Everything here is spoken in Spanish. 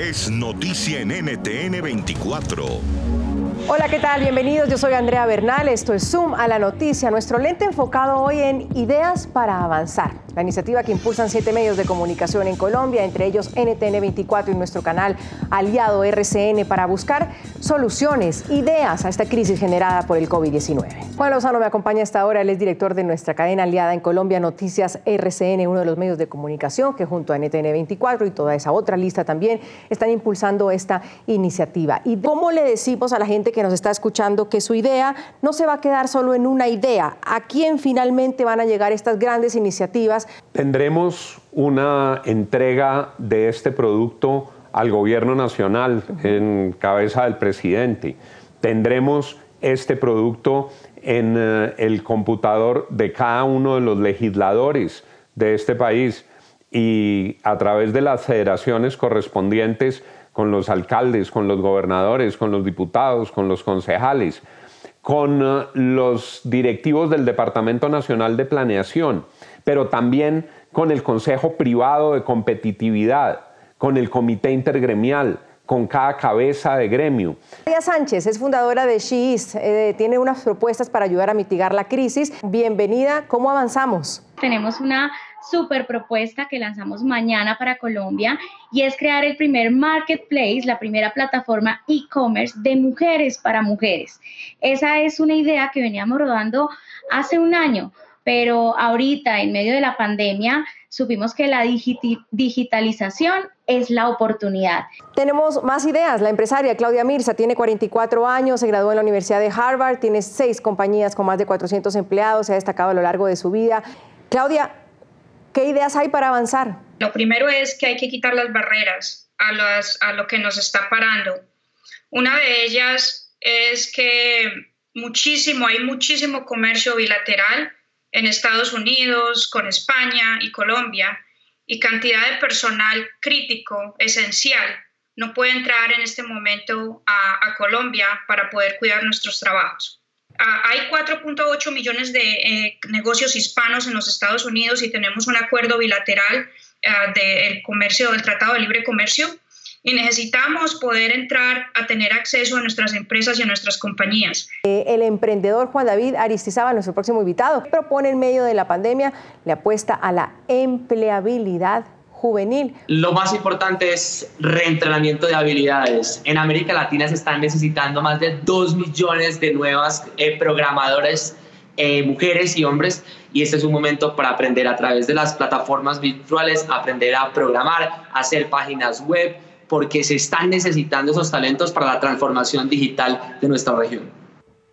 es noticia en NTN 24. Hola, ¿qué tal? Bienvenidos. Yo soy Andrea Bernal. Esto es Zoom a la noticia. Nuestro lente enfocado hoy en ideas para avanzar. La iniciativa que impulsan siete medios de comunicación en Colombia, entre ellos NTN24 y nuestro canal aliado RCN, para buscar soluciones, ideas a esta crisis generada por el COVID-19. Juan Lozano me acompaña hasta ahora. Él es director de nuestra cadena aliada en Colombia, Noticias RCN, uno de los medios de comunicación que junto a NTN24 y toda esa otra lista también están impulsando esta iniciativa. ¿Y cómo le decimos a la gente que nos está escuchando que su idea no se va a quedar solo en una idea? ¿A quién finalmente van a llegar estas grandes iniciativas? Tendremos una entrega de este producto al gobierno nacional en cabeza del presidente. Tendremos este producto en eh, el computador de cada uno de los legisladores de este país y a través de las federaciones correspondientes con los alcaldes, con los gobernadores, con los diputados, con los concejales, con eh, los directivos del Departamento Nacional de Planeación pero también con el Consejo Privado de Competitividad, con el Comité Intergremial, con cada cabeza de gremio. María Sánchez es fundadora de SheIs, eh, tiene unas propuestas para ayudar a mitigar la crisis. Bienvenida, ¿cómo avanzamos? Tenemos una super propuesta que lanzamos mañana para Colombia y es crear el primer marketplace, la primera plataforma e-commerce de mujeres para mujeres. Esa es una idea que veníamos rodando hace un año pero ahorita en medio de la pandemia supimos que la digitalización es la oportunidad. Tenemos más ideas. La empresaria Claudia Mirza tiene 44 años, se graduó en la Universidad de Harvard, tiene seis compañías con más de 400 empleados, se ha destacado a lo largo de su vida. Claudia, ¿qué ideas hay para avanzar? Lo primero es que hay que quitar las barreras a, a lo que nos está parando. Una de ellas es que muchísimo, hay muchísimo comercio bilateral en Estados Unidos, con España y Colombia, y cantidad de personal crítico, esencial, no puede entrar en este momento a, Colombia para poder cuidar nuestros trabajos. Ah, hay 4.8 millones de eh, negocios hispanos en los Estados Unidos y tenemos un acuerdo bilateral ah, del comercio, del Tratado de Libre Comercio y necesitamos poder entrar a tener acceso a nuestras empresas y a nuestras compañías. Eh, el emprendedor Juan David Aristizaba, nuestro próximo invitado, propone en medio de la pandemia, le apuesta a la empleabilidad juvenil. Lo más importante es reentrenamiento de habilidades. En América Latina se están necesitando más de 2 millones de nuevas eh, programadores, eh, mujeres y hombres, y este es un momento para aprender a través de las plataformas virtuales, aprender a programar, hacer páginas web, porque se están necesitando esos talentos para la transformación digital de nuestra región.